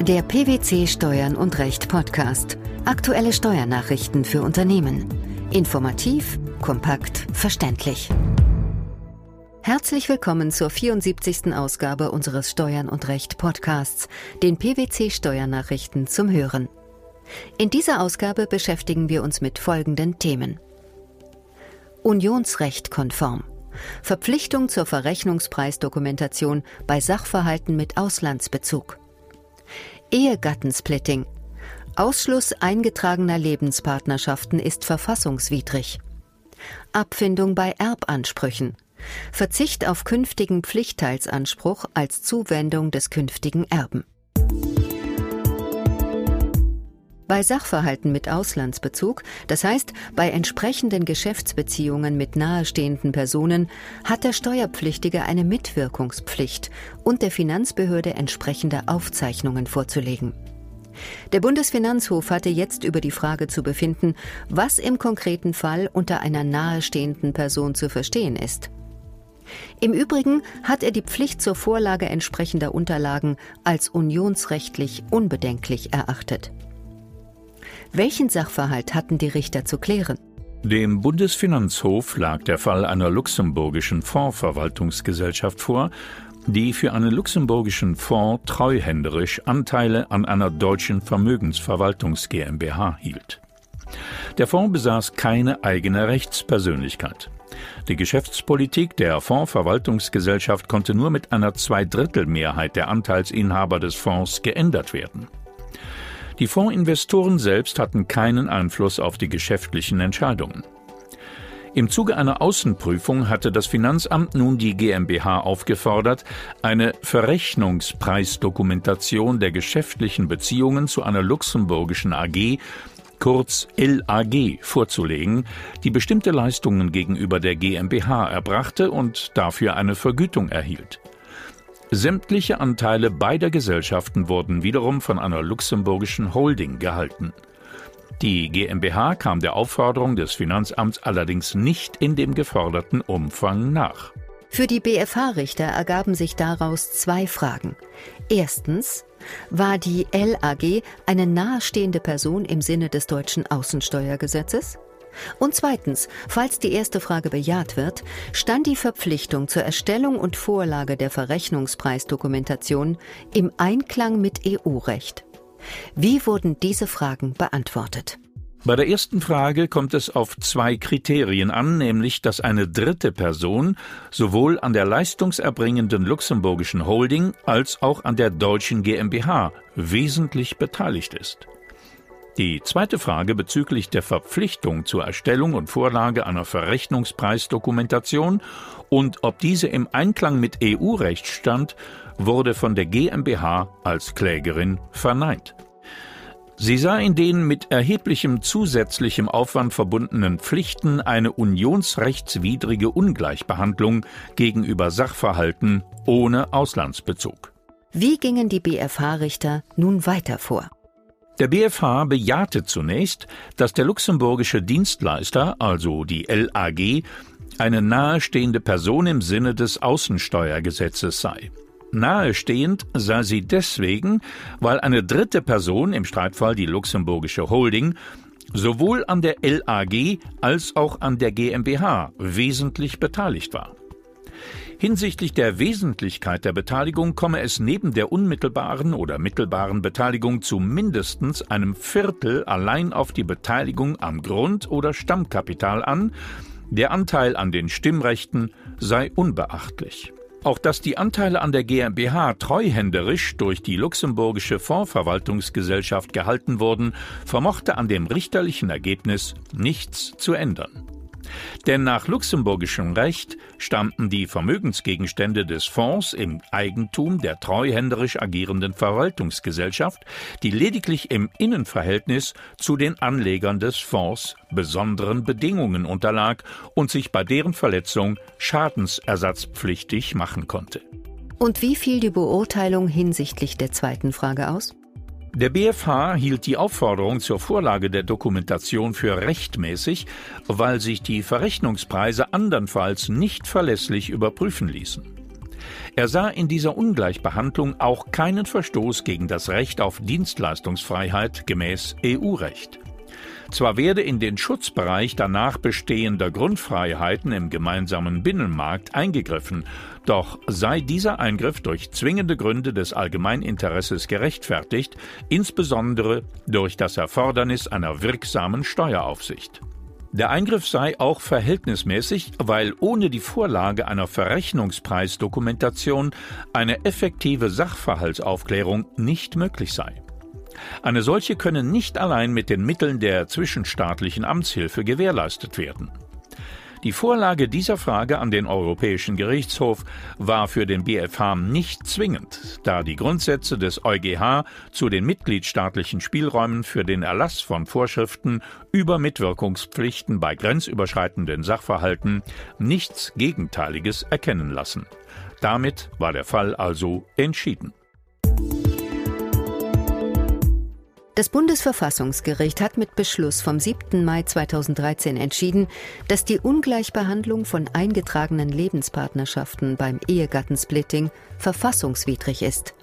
Der PwC Steuern und Recht Podcast. Aktuelle Steuernachrichten für Unternehmen. Informativ, kompakt, verständlich. Herzlich willkommen zur 74. Ausgabe unseres Steuern und Recht Podcasts, den PwC Steuernachrichten zum Hören. In dieser Ausgabe beschäftigen wir uns mit folgenden Themen. Unionsrecht konform. Verpflichtung zur Verrechnungspreisdokumentation bei Sachverhalten mit Auslandsbezug. Ehegattensplitting. Ausschluss eingetragener Lebenspartnerschaften ist verfassungswidrig. Abfindung bei Erbansprüchen. Verzicht auf künftigen Pflichtteilsanspruch als Zuwendung des künftigen Erben. Bei Sachverhalten mit Auslandsbezug, das heißt bei entsprechenden Geschäftsbeziehungen mit nahestehenden Personen, hat der Steuerpflichtige eine Mitwirkungspflicht und der Finanzbehörde entsprechende Aufzeichnungen vorzulegen. Der Bundesfinanzhof hatte jetzt über die Frage zu befinden, was im konkreten Fall unter einer nahestehenden Person zu verstehen ist. Im Übrigen hat er die Pflicht zur Vorlage entsprechender Unterlagen als unionsrechtlich unbedenklich erachtet. Welchen Sachverhalt hatten die Richter zu klären? Dem Bundesfinanzhof lag der Fall einer luxemburgischen Fondsverwaltungsgesellschaft vor, die für einen luxemburgischen Fonds treuhänderisch Anteile an einer deutschen Vermögensverwaltungs GmbH hielt. Der Fonds besaß keine eigene Rechtspersönlichkeit. Die Geschäftspolitik der Fondsverwaltungsgesellschaft konnte nur mit einer Zweidrittelmehrheit der Anteilsinhaber des Fonds geändert werden. Die Fondsinvestoren selbst hatten keinen Einfluss auf die geschäftlichen Entscheidungen. Im Zuge einer Außenprüfung hatte das Finanzamt nun die GmbH aufgefordert, eine Verrechnungspreisdokumentation der geschäftlichen Beziehungen zu einer luxemburgischen AG, kurz LAG, vorzulegen, die bestimmte Leistungen gegenüber der GmbH erbrachte und dafür eine Vergütung erhielt. Sämtliche Anteile beider Gesellschaften wurden wiederum von einer luxemburgischen Holding gehalten. Die GmbH kam der Aufforderung des Finanzamts allerdings nicht in dem geforderten Umfang nach. Für die BFH-Richter ergaben sich daraus zwei Fragen. Erstens, war die LAG eine nahestehende Person im Sinne des deutschen Außensteuergesetzes? Und zweitens, falls die erste Frage bejaht wird, stand die Verpflichtung zur Erstellung und Vorlage der Verrechnungspreisdokumentation im Einklang mit EU-Recht. Wie wurden diese Fragen beantwortet? Bei der ersten Frage kommt es auf zwei Kriterien an, nämlich dass eine dritte Person sowohl an der leistungserbringenden luxemburgischen Holding als auch an der deutschen GmbH wesentlich beteiligt ist. Die zweite Frage bezüglich der Verpflichtung zur Erstellung und Vorlage einer Verrechnungspreisdokumentation und ob diese im Einklang mit EU-Recht stand, wurde von der GmbH als Klägerin verneint. Sie sah in den mit erheblichem zusätzlichem Aufwand verbundenen Pflichten eine unionsrechtswidrige Ungleichbehandlung gegenüber Sachverhalten ohne Auslandsbezug. Wie gingen die BFH-Richter nun weiter vor? Der BfH bejahte zunächst, dass der luxemburgische Dienstleister, also die LAG, eine nahestehende Person im Sinne des Außensteuergesetzes sei. Nahestehend sei sie deswegen, weil eine dritte Person, im Streitfall die luxemburgische Holding, sowohl an der LAG als auch an der GmbH wesentlich beteiligt war. Hinsichtlich der Wesentlichkeit der Beteiligung komme es neben der unmittelbaren oder mittelbaren Beteiligung zu mindestens einem Viertel allein auf die Beteiligung am Grund- oder Stammkapital an, der Anteil an den Stimmrechten sei unbeachtlich. Auch dass die Anteile an der GmbH treuhänderisch durch die luxemburgische Fondsverwaltungsgesellschaft gehalten wurden, vermochte an dem richterlichen Ergebnis nichts zu ändern. Denn nach luxemburgischem Recht stammten die Vermögensgegenstände des Fonds im Eigentum der treuhänderisch agierenden Verwaltungsgesellschaft, die lediglich im Innenverhältnis zu den Anlegern des Fonds besonderen Bedingungen unterlag und sich bei deren Verletzung schadensersatzpflichtig machen konnte. Und wie fiel die Beurteilung hinsichtlich der zweiten Frage aus? Der BfH hielt die Aufforderung zur Vorlage der Dokumentation für rechtmäßig, weil sich die Verrechnungspreise andernfalls nicht verlässlich überprüfen ließen. Er sah in dieser Ungleichbehandlung auch keinen Verstoß gegen das Recht auf Dienstleistungsfreiheit gemäß EU-Recht. Zwar werde in den Schutzbereich danach bestehender Grundfreiheiten im gemeinsamen Binnenmarkt eingegriffen, doch sei dieser Eingriff durch zwingende Gründe des Allgemeininteresses gerechtfertigt, insbesondere durch das Erfordernis einer wirksamen Steueraufsicht. Der Eingriff sei auch verhältnismäßig, weil ohne die Vorlage einer Verrechnungspreisdokumentation eine effektive Sachverhaltsaufklärung nicht möglich sei. Eine solche könne nicht allein mit den Mitteln der zwischenstaatlichen Amtshilfe gewährleistet werden. Die Vorlage dieser Frage an den Europäischen Gerichtshof war für den BfH nicht zwingend, da die Grundsätze des EuGH zu den mitgliedstaatlichen Spielräumen für den Erlass von Vorschriften über Mitwirkungspflichten bei grenzüberschreitenden Sachverhalten nichts Gegenteiliges erkennen lassen. Damit war der Fall also entschieden. Das Bundesverfassungsgericht hat mit Beschluss vom 7. Mai 2013 entschieden, dass die Ungleichbehandlung von eingetragenen Lebenspartnerschaften beim Ehegattensplitting verfassungswidrig ist.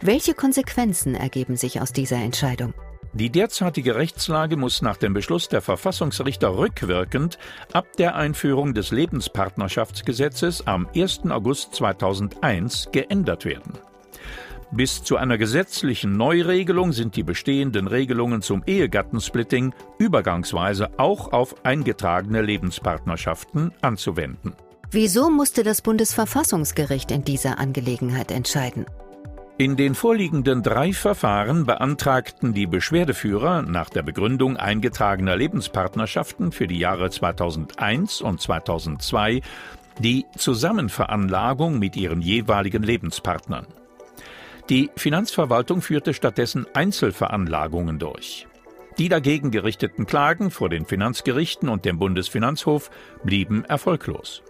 Welche Konsequenzen ergeben sich aus dieser Entscheidung? Die derzeitige Rechtslage muss nach dem Beschluss der Verfassungsrichter rückwirkend ab der Einführung des Lebenspartnerschaftsgesetzes am 1. August 2001 geändert werden. Bis zu einer gesetzlichen Neuregelung sind die bestehenden Regelungen zum Ehegattensplitting übergangsweise auch auf eingetragene Lebenspartnerschaften anzuwenden. Wieso musste das Bundesverfassungsgericht in dieser Angelegenheit entscheiden? In den vorliegenden drei Verfahren beantragten die Beschwerdeführer nach der Begründung eingetragener Lebenspartnerschaften für die Jahre 2001 und 2002 die Zusammenveranlagung mit ihren jeweiligen Lebenspartnern. Die Finanzverwaltung führte stattdessen Einzelveranlagungen durch. Die dagegen gerichteten Klagen vor den Finanzgerichten und dem Bundesfinanzhof blieben erfolglos.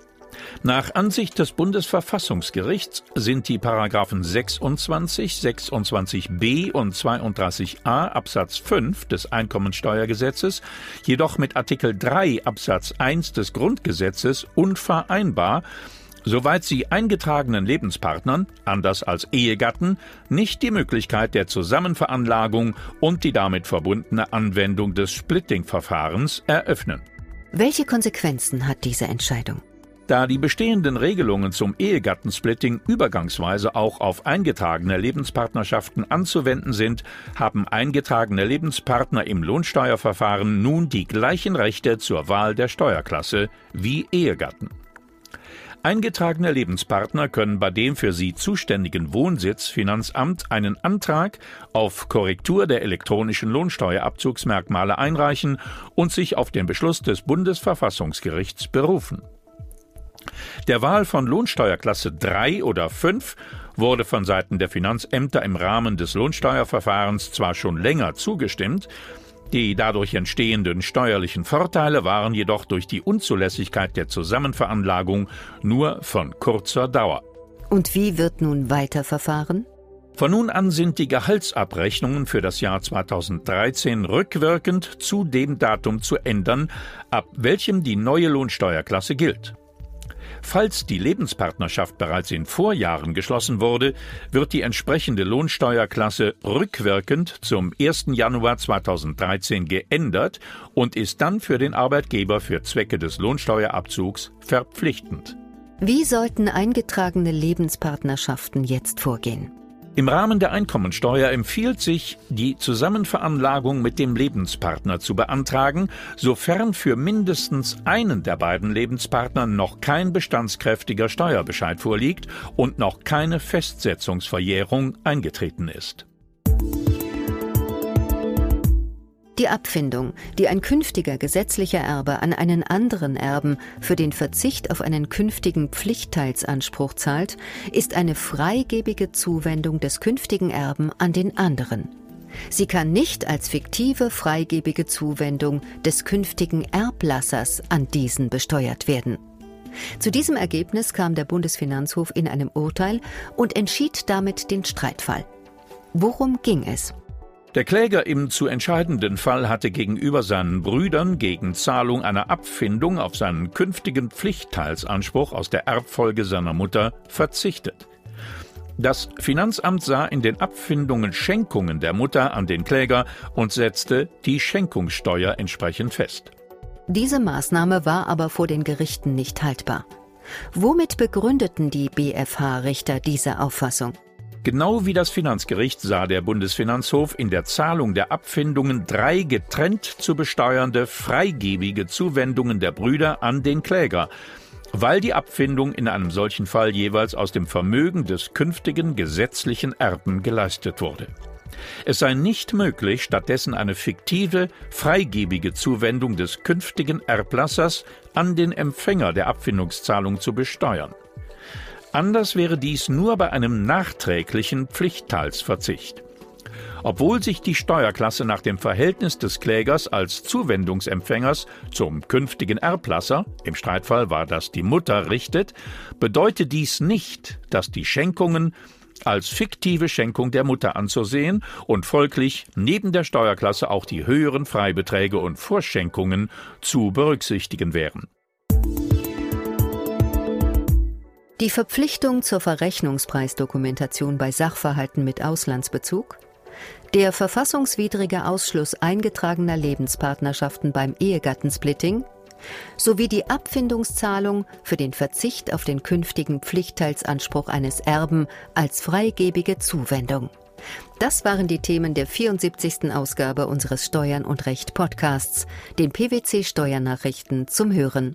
Nach Ansicht des Bundesverfassungsgerichts sind die Paragraphen 26, 26b und 32a Absatz 5 des Einkommensteuergesetzes jedoch mit Artikel 3 Absatz 1 des Grundgesetzes unvereinbar soweit sie eingetragenen Lebenspartnern, anders als Ehegatten, nicht die Möglichkeit der Zusammenveranlagung und die damit verbundene Anwendung des Splitting-Verfahrens eröffnen. Welche Konsequenzen hat diese Entscheidung? Da die bestehenden Regelungen zum Ehegattensplitting übergangsweise auch auf eingetragene Lebenspartnerschaften anzuwenden sind, haben eingetragene Lebenspartner im Lohnsteuerverfahren nun die gleichen Rechte zur Wahl der Steuerklasse wie Ehegatten. Eingetragene Lebenspartner können bei dem für sie zuständigen Wohnsitzfinanzamt einen Antrag auf Korrektur der elektronischen Lohnsteuerabzugsmerkmale einreichen und sich auf den Beschluss des Bundesverfassungsgerichts berufen. Der Wahl von Lohnsteuerklasse 3 oder 5 wurde von Seiten der Finanzämter im Rahmen des Lohnsteuerverfahrens zwar schon länger zugestimmt, die dadurch entstehenden steuerlichen Vorteile waren jedoch durch die Unzulässigkeit der Zusammenveranlagung nur von kurzer Dauer. Und wie wird nun weiter verfahren? Von nun an sind die Gehaltsabrechnungen für das Jahr 2013 rückwirkend zu dem Datum zu ändern, ab welchem die neue Lohnsteuerklasse gilt. Falls die Lebenspartnerschaft bereits in Vorjahren geschlossen wurde, wird die entsprechende Lohnsteuerklasse rückwirkend zum 1. Januar 2013 geändert und ist dann für den Arbeitgeber für Zwecke des Lohnsteuerabzugs verpflichtend. Wie sollten eingetragene Lebenspartnerschaften jetzt vorgehen? Im Rahmen der Einkommensteuer empfiehlt sich, die Zusammenveranlagung mit dem Lebenspartner zu beantragen, sofern für mindestens einen der beiden Lebenspartner noch kein bestandskräftiger Steuerbescheid vorliegt und noch keine Festsetzungsverjährung eingetreten ist. Die Abfindung, die ein künftiger gesetzlicher Erbe an einen anderen Erben für den Verzicht auf einen künftigen Pflichtteilsanspruch zahlt, ist eine freigebige Zuwendung des künftigen Erben an den anderen. Sie kann nicht als fiktive freigebige Zuwendung des künftigen Erblassers an diesen besteuert werden. Zu diesem Ergebnis kam der Bundesfinanzhof in einem Urteil und entschied damit den Streitfall. Worum ging es? Der Kläger im zu entscheidenden Fall hatte gegenüber seinen Brüdern gegen Zahlung einer Abfindung auf seinen künftigen Pflichtteilsanspruch aus der Erbfolge seiner Mutter verzichtet. Das Finanzamt sah in den Abfindungen Schenkungen der Mutter an den Kläger und setzte die Schenkungssteuer entsprechend fest. Diese Maßnahme war aber vor den Gerichten nicht haltbar. Womit begründeten die BFH-Richter diese Auffassung? Genau wie das Finanzgericht sah der Bundesfinanzhof in der Zahlung der Abfindungen drei getrennt zu besteuernde freigebige Zuwendungen der Brüder an den Kläger, weil die Abfindung in einem solchen Fall jeweils aus dem Vermögen des künftigen gesetzlichen Erben geleistet wurde. Es sei nicht möglich, stattdessen eine fiktive, freigebige Zuwendung des künftigen Erblassers an den Empfänger der Abfindungszahlung zu besteuern. Anders wäre dies nur bei einem nachträglichen Pflichtteilsverzicht. Obwohl sich die Steuerklasse nach dem Verhältnis des Klägers als Zuwendungsempfängers zum künftigen Erblasser, im Streitfall war das die Mutter, richtet, bedeutet dies nicht, dass die Schenkungen als fiktive Schenkung der Mutter anzusehen und folglich neben der Steuerklasse auch die höheren Freibeträge und Vorschenkungen zu berücksichtigen wären. Die Verpflichtung zur Verrechnungspreisdokumentation bei Sachverhalten mit Auslandsbezug, der verfassungswidrige Ausschluss eingetragener Lebenspartnerschaften beim Ehegattensplitting sowie die Abfindungszahlung für den Verzicht auf den künftigen Pflichtteilsanspruch eines Erben als freigebige Zuwendung. Das waren die Themen der 74. Ausgabe unseres Steuern und Recht Podcasts, den PwC Steuernachrichten zum Hören.